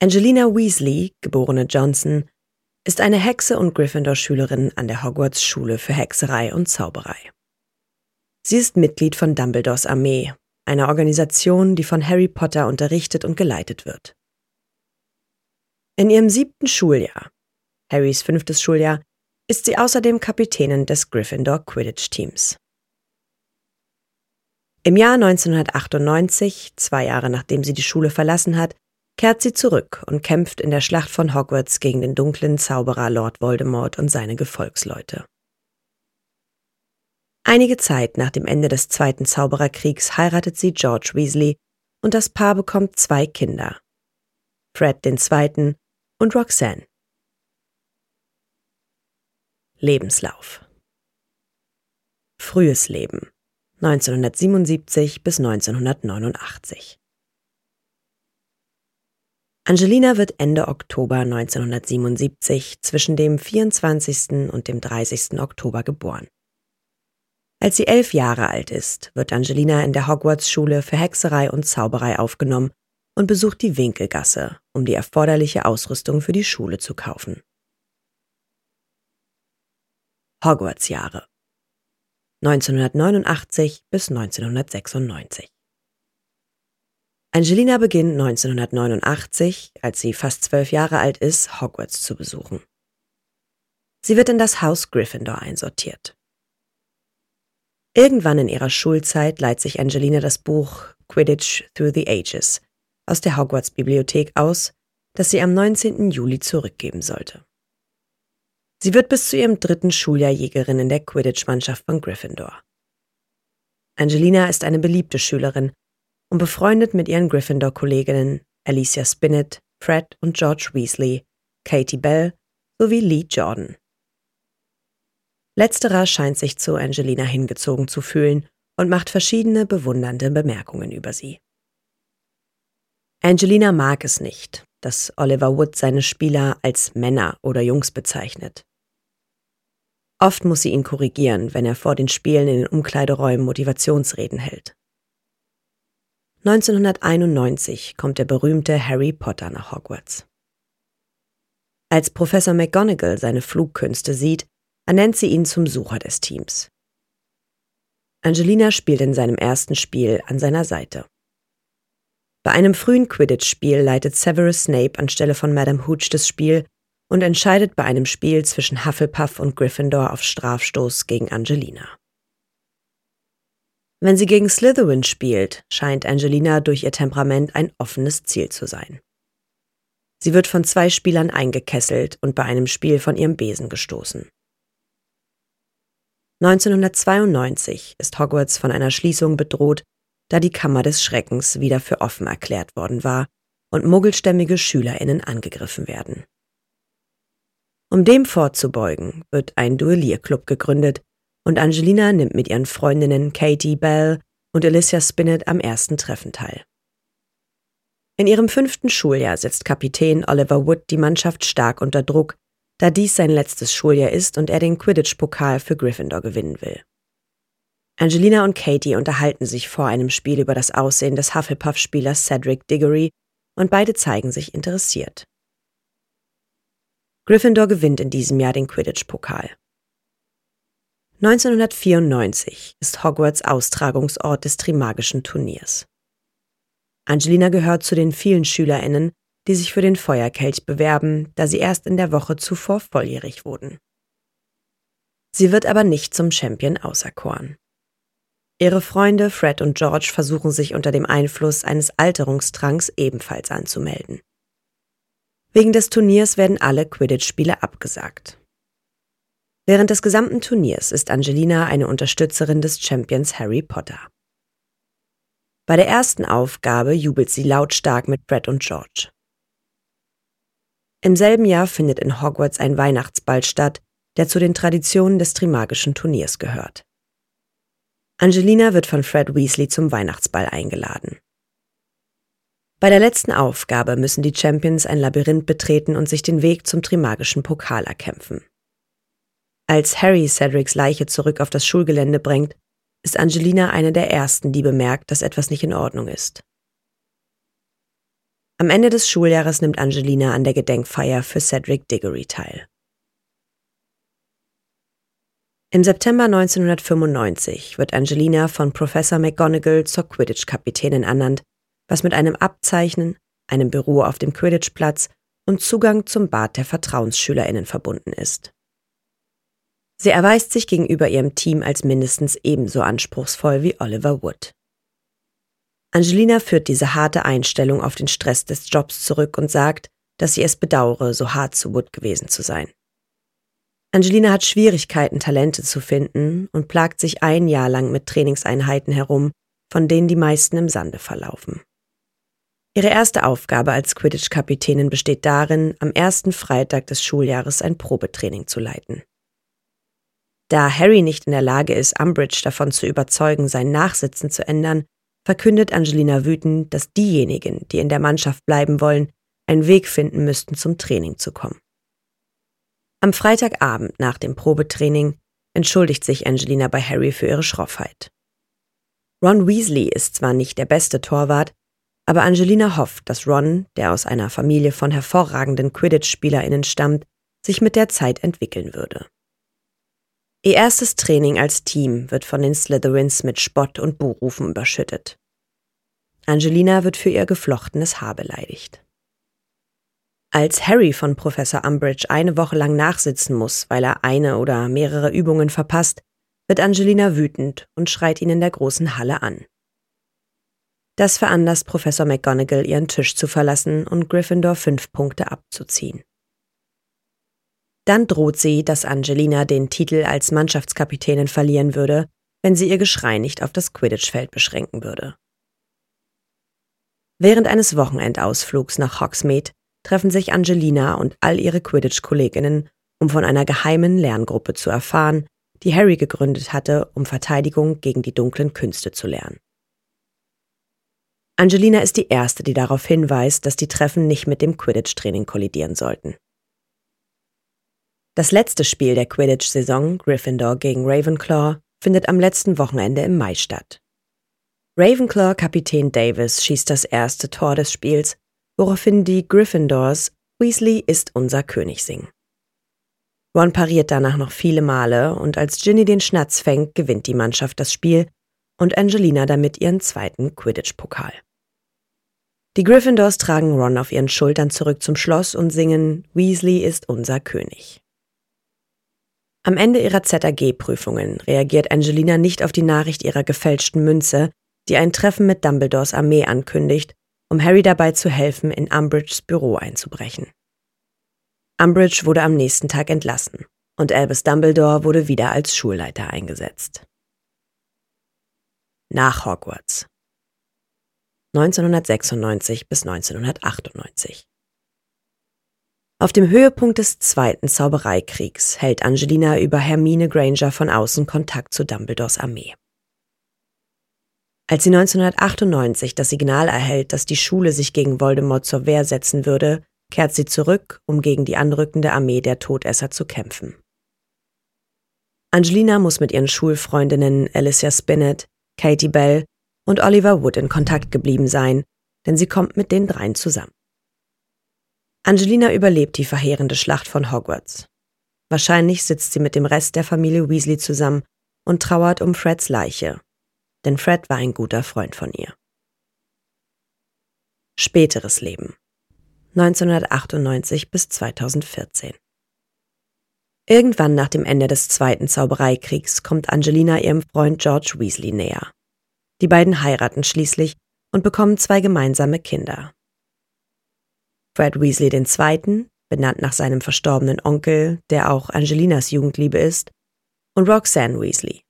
Angelina Weasley, geborene Johnson, ist eine Hexe und Gryffindor-Schülerin an der Hogwarts-Schule für Hexerei und Zauberei. Sie ist Mitglied von Dumbledores Armee, einer Organisation, die von Harry Potter unterrichtet und geleitet wird. In ihrem siebten Schuljahr, Harrys fünftes Schuljahr, ist sie außerdem Kapitänin des Gryffindor Quidditch-Teams. Im Jahr 1998, zwei Jahre nachdem sie die Schule verlassen hat, kehrt sie zurück und kämpft in der Schlacht von Hogwarts gegen den dunklen Zauberer Lord Voldemort und seine Gefolgsleute. Einige Zeit nach dem Ende des Zweiten Zaubererkriegs heiratet sie George Weasley und das Paar bekommt zwei Kinder, Fred II. und Roxanne. Lebenslauf Frühes Leben 1977 bis 1989 Angelina wird Ende Oktober 1977 zwischen dem 24. und dem 30. Oktober geboren. Als sie elf Jahre alt ist, wird Angelina in der Hogwarts-Schule für Hexerei und Zauberei aufgenommen und besucht die Winkelgasse, um die erforderliche Ausrüstung für die Schule zu kaufen. Hogwarts-Jahre 1989 bis 1996 Angelina beginnt 1989, als sie fast zwölf Jahre alt ist, Hogwarts zu besuchen. Sie wird in das Haus Gryffindor einsortiert. Irgendwann in ihrer Schulzeit leiht sich Angelina das Buch Quidditch Through the Ages aus der Hogwarts Bibliothek aus, das sie am 19. Juli zurückgeben sollte. Sie wird bis zu ihrem dritten Schuljahr Jägerin in der Quidditch-Mannschaft von Gryffindor. Angelina ist eine beliebte Schülerin und befreundet mit ihren Gryffindor-Kolleginnen Alicia Spinnet, Fred und George Weasley, Katie Bell sowie Lee Jordan. Letzterer scheint sich zu Angelina hingezogen zu fühlen und macht verschiedene bewundernde Bemerkungen über sie. Angelina mag es nicht, dass Oliver Wood seine Spieler als Männer oder Jungs bezeichnet. Oft muss sie ihn korrigieren, wenn er vor den Spielen in den Umkleideräumen Motivationsreden hält. 1991 kommt der berühmte Harry Potter nach Hogwarts. Als Professor McGonagall seine Flugkünste sieht, ernennt sie ihn zum Sucher des Teams. Angelina spielt in seinem ersten Spiel an seiner Seite. Bei einem frühen Quidditch-Spiel leitet Severus Snape anstelle von Madame Hooch das Spiel und entscheidet bei einem Spiel zwischen Hufflepuff und Gryffindor auf Strafstoß gegen Angelina. Wenn sie gegen Slytherin spielt, scheint Angelina durch ihr Temperament ein offenes Ziel zu sein. Sie wird von zwei Spielern eingekesselt und bei einem Spiel von ihrem Besen gestoßen. 1992 ist Hogwarts von einer Schließung bedroht, da die Kammer des Schreckens wieder für offen erklärt worden war und muggelstämmige Schülerinnen angegriffen werden. Um dem vorzubeugen, wird ein Duellierclub gegründet, und Angelina nimmt mit ihren Freundinnen Katie Bell und Alicia Spinnet am ersten Treffen teil. In ihrem fünften Schuljahr setzt Kapitän Oliver Wood die Mannschaft stark unter Druck, da dies sein letztes Schuljahr ist und er den Quidditch-Pokal für Gryffindor gewinnen will. Angelina und Katie unterhalten sich vor einem Spiel über das Aussehen des Hufflepuff-Spielers Cedric Diggory und beide zeigen sich interessiert. Gryffindor gewinnt in diesem Jahr den Quidditch-Pokal. 1994 ist Hogwarts Austragungsort des Trimagischen Turniers. Angelina gehört zu den vielen SchülerInnen, die sich für den Feuerkelch bewerben, da sie erst in der Woche zuvor volljährig wurden. Sie wird aber nicht zum Champion auserkoren. Ihre Freunde Fred und George versuchen sich unter dem Einfluss eines Alterungstranks ebenfalls anzumelden. Wegen des Turniers werden alle Quidditch-Spiele abgesagt. Während des gesamten Turniers ist Angelina eine Unterstützerin des Champions Harry Potter. Bei der ersten Aufgabe jubelt sie lautstark mit Fred und George. Im selben Jahr findet in Hogwarts ein Weihnachtsball statt, der zu den Traditionen des Trimagischen Turniers gehört. Angelina wird von Fred Weasley zum Weihnachtsball eingeladen. Bei der letzten Aufgabe müssen die Champions ein Labyrinth betreten und sich den Weg zum Trimagischen Pokal erkämpfen. Als Harry Cedrics Leiche zurück auf das Schulgelände bringt, ist Angelina eine der ersten, die bemerkt, dass etwas nicht in Ordnung ist. Am Ende des Schuljahres nimmt Angelina an der Gedenkfeier für Cedric Diggory teil. Im September 1995 wird Angelina von Professor McGonagall zur Quidditch-Kapitänin ernannt, was mit einem Abzeichnen, einem Büro auf dem Quidditch-Platz und Zugang zum Bad der Vertrauensschülerinnen verbunden ist. Sie erweist sich gegenüber ihrem Team als mindestens ebenso anspruchsvoll wie Oliver Wood. Angelina führt diese harte Einstellung auf den Stress des Jobs zurück und sagt, dass sie es bedauere, so hart zu Wood gewesen zu sein. Angelina hat Schwierigkeiten, Talente zu finden und plagt sich ein Jahr lang mit Trainingseinheiten herum, von denen die meisten im Sande verlaufen. Ihre erste Aufgabe als Quidditch-Kapitänin besteht darin, am ersten Freitag des Schuljahres ein Probetraining zu leiten. Da Harry nicht in der Lage ist, Umbridge davon zu überzeugen, sein Nachsitzen zu ändern, verkündet Angelina wütend, dass diejenigen, die in der Mannschaft bleiben wollen, einen Weg finden müssten, zum Training zu kommen. Am Freitagabend nach dem Probetraining entschuldigt sich Angelina bei Harry für ihre Schroffheit. Ron Weasley ist zwar nicht der beste Torwart, aber Angelina hofft, dass Ron, der aus einer Familie von hervorragenden Quidditch-SpielerInnen stammt, sich mit der Zeit entwickeln würde. Ihr erstes Training als Team wird von den Slytherins mit Spott und Buhrufen überschüttet. Angelina wird für ihr geflochtenes Haar beleidigt. Als Harry von Professor Umbridge eine Woche lang nachsitzen muss, weil er eine oder mehrere Übungen verpasst, wird Angelina wütend und schreit ihn in der großen Halle an. Das veranlasst Professor McGonagall, ihren Tisch zu verlassen und Gryffindor fünf Punkte abzuziehen. Dann droht sie, dass Angelina den Titel als Mannschaftskapitänin verlieren würde, wenn sie ihr Geschrei nicht auf das Quidditch-Feld beschränken würde. Während eines Wochenendausflugs nach Hogsmeade treffen sich Angelina und all ihre Quidditch-Kolleginnen, um von einer geheimen Lerngruppe zu erfahren, die Harry gegründet hatte, um Verteidigung gegen die dunklen Künste zu lernen. Angelina ist die Erste, die darauf hinweist, dass die Treffen nicht mit dem Quidditch-Training kollidieren sollten. Das letzte Spiel der Quidditch-Saison, Gryffindor gegen Ravenclaw, findet am letzten Wochenende im Mai statt. Ravenclaw-Kapitän Davis schießt das erste Tor des Spiels, woraufhin die Gryffindors Weasley ist unser König singen. Ron pariert danach noch viele Male und als Ginny den Schnatz fängt, gewinnt die Mannschaft das Spiel und Angelina damit ihren zweiten Quidditch-Pokal. Die Gryffindors tragen Ron auf ihren Schultern zurück zum Schloss und singen Weasley ist unser König. Am Ende ihrer ZAG-Prüfungen reagiert Angelina nicht auf die Nachricht ihrer gefälschten Münze, die ein Treffen mit Dumbledores Armee ankündigt, um Harry dabei zu helfen, in Umbridges Büro einzubrechen. Umbridge wurde am nächsten Tag entlassen und Albus Dumbledore wurde wieder als Schulleiter eingesetzt. Nach Hogwarts 1996 bis 1998 auf dem Höhepunkt des Zweiten Zaubereikriegs hält Angelina über Hermine Granger von außen Kontakt zu Dumbledores Armee. Als sie 1998 das Signal erhält, dass die Schule sich gegen Voldemort zur Wehr setzen würde, kehrt sie zurück, um gegen die anrückende Armee der Todesser zu kämpfen. Angelina muss mit ihren Schulfreundinnen Alicia Spinnet, Katie Bell und Oliver Wood in Kontakt geblieben sein, denn sie kommt mit den dreien zusammen. Angelina überlebt die verheerende Schlacht von Hogwarts. Wahrscheinlich sitzt sie mit dem Rest der Familie Weasley zusammen und trauert um Freds Leiche, denn Fred war ein guter Freund von ihr. Späteres Leben 1998 bis 2014 Irgendwann nach dem Ende des Zweiten Zaubereikriegs kommt Angelina ihrem Freund George Weasley näher. Die beiden heiraten schließlich und bekommen zwei gemeinsame Kinder, Fred Weasley II., benannt nach seinem verstorbenen Onkel, der auch Angelinas Jugendliebe ist, und Roxanne Weasley.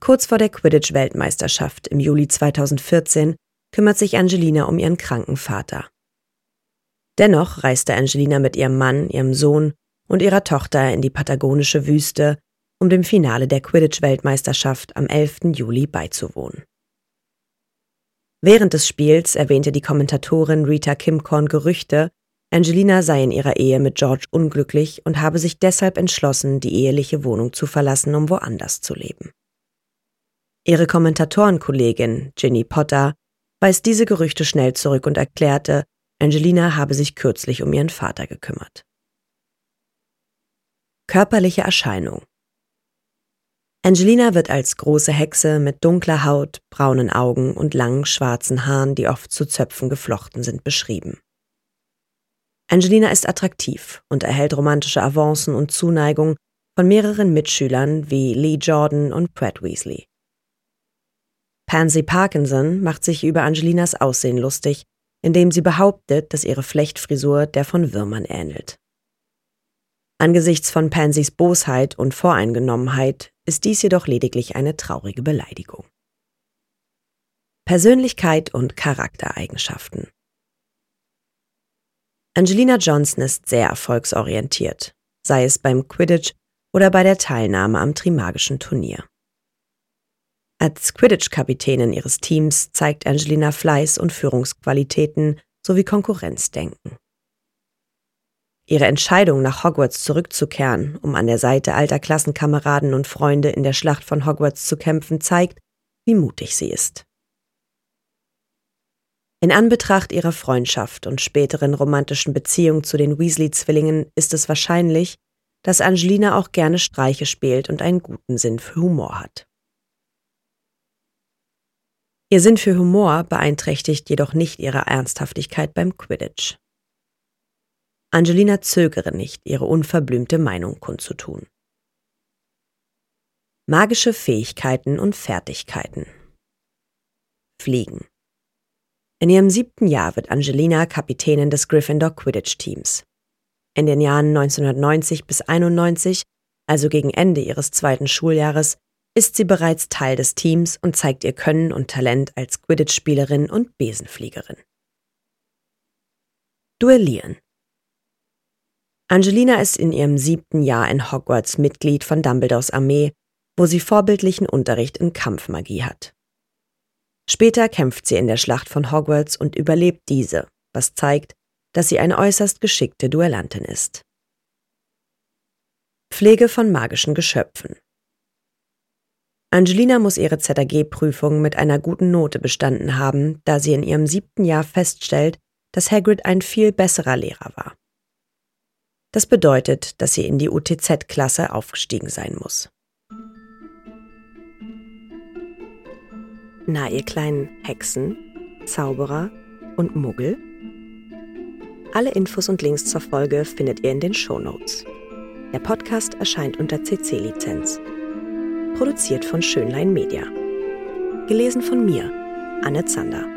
Kurz vor der Quidditch-Weltmeisterschaft im Juli 2014 kümmert sich Angelina um ihren kranken Vater. Dennoch reiste Angelina mit ihrem Mann, ihrem Sohn und ihrer Tochter in die patagonische Wüste, um dem Finale der Quidditch-Weltmeisterschaft am 11. Juli beizuwohnen. Während des Spiels erwähnte die Kommentatorin Rita Kimcorn Gerüchte, Angelina sei in ihrer Ehe mit George unglücklich und habe sich deshalb entschlossen, die eheliche Wohnung zu verlassen, um woanders zu leben. Ihre Kommentatorenkollegin Ginny Potter weist diese Gerüchte schnell zurück und erklärte, Angelina habe sich kürzlich um ihren Vater gekümmert. Körperliche Erscheinung Angelina wird als große Hexe mit dunkler Haut, braunen Augen und langen schwarzen Haaren, die oft zu Zöpfen geflochten sind, beschrieben. Angelina ist attraktiv und erhält romantische Avancen und Zuneigung von mehreren Mitschülern wie Lee Jordan und Pratt Weasley. Pansy Parkinson macht sich über Angelinas Aussehen lustig, indem sie behauptet, dass ihre Flechtfrisur der von Würmern ähnelt. Angesichts von Pansys Bosheit und Voreingenommenheit ist dies jedoch lediglich eine traurige Beleidigung. Persönlichkeit und Charaktereigenschaften Angelina Johnson ist sehr erfolgsorientiert, sei es beim Quidditch oder bei der Teilnahme am Trimagischen Turnier. Als Quidditch-Kapitänin ihres Teams zeigt Angelina Fleiß und Führungsqualitäten sowie Konkurrenzdenken. Ihre Entscheidung, nach Hogwarts zurückzukehren, um an der Seite alter Klassenkameraden und Freunde in der Schlacht von Hogwarts zu kämpfen, zeigt, wie mutig sie ist. In Anbetracht ihrer Freundschaft und späteren romantischen Beziehung zu den Weasley-Zwillingen ist es wahrscheinlich, dass Angelina auch gerne Streiche spielt und einen guten Sinn für Humor hat. Ihr Sinn für Humor beeinträchtigt jedoch nicht ihre Ernsthaftigkeit beim Quidditch. Angelina zögere nicht, ihre unverblümte Meinung kundzutun. Magische Fähigkeiten und Fertigkeiten. Fliegen. In ihrem siebten Jahr wird Angelina Kapitänin des Gryffindor Quidditch Teams. In den Jahren 1990 bis 91, also gegen Ende ihres zweiten Schuljahres, ist sie bereits Teil des Teams und zeigt ihr Können und Talent als Quidditch-Spielerin und Besenfliegerin. Duellieren. Angelina ist in ihrem siebten Jahr in Hogwarts Mitglied von Dumbledores Armee, wo sie vorbildlichen Unterricht in Kampfmagie hat. Später kämpft sie in der Schlacht von Hogwarts und überlebt diese, was zeigt, dass sie eine äußerst geschickte Duellantin ist. Pflege von magischen Geschöpfen. Angelina muss ihre ZAG-Prüfung mit einer guten Note bestanden haben, da sie in ihrem siebten Jahr feststellt, dass Hagrid ein viel besserer Lehrer war. Das bedeutet, dass sie in die UTZ-Klasse aufgestiegen sein muss. Na, ihr kleinen Hexen, Zauberer und Muggel? Alle Infos und Links zur Folge findet ihr in den Show Notes. Der Podcast erscheint unter CC-Lizenz. Produziert von Schönlein Media. Gelesen von mir, Anne Zander.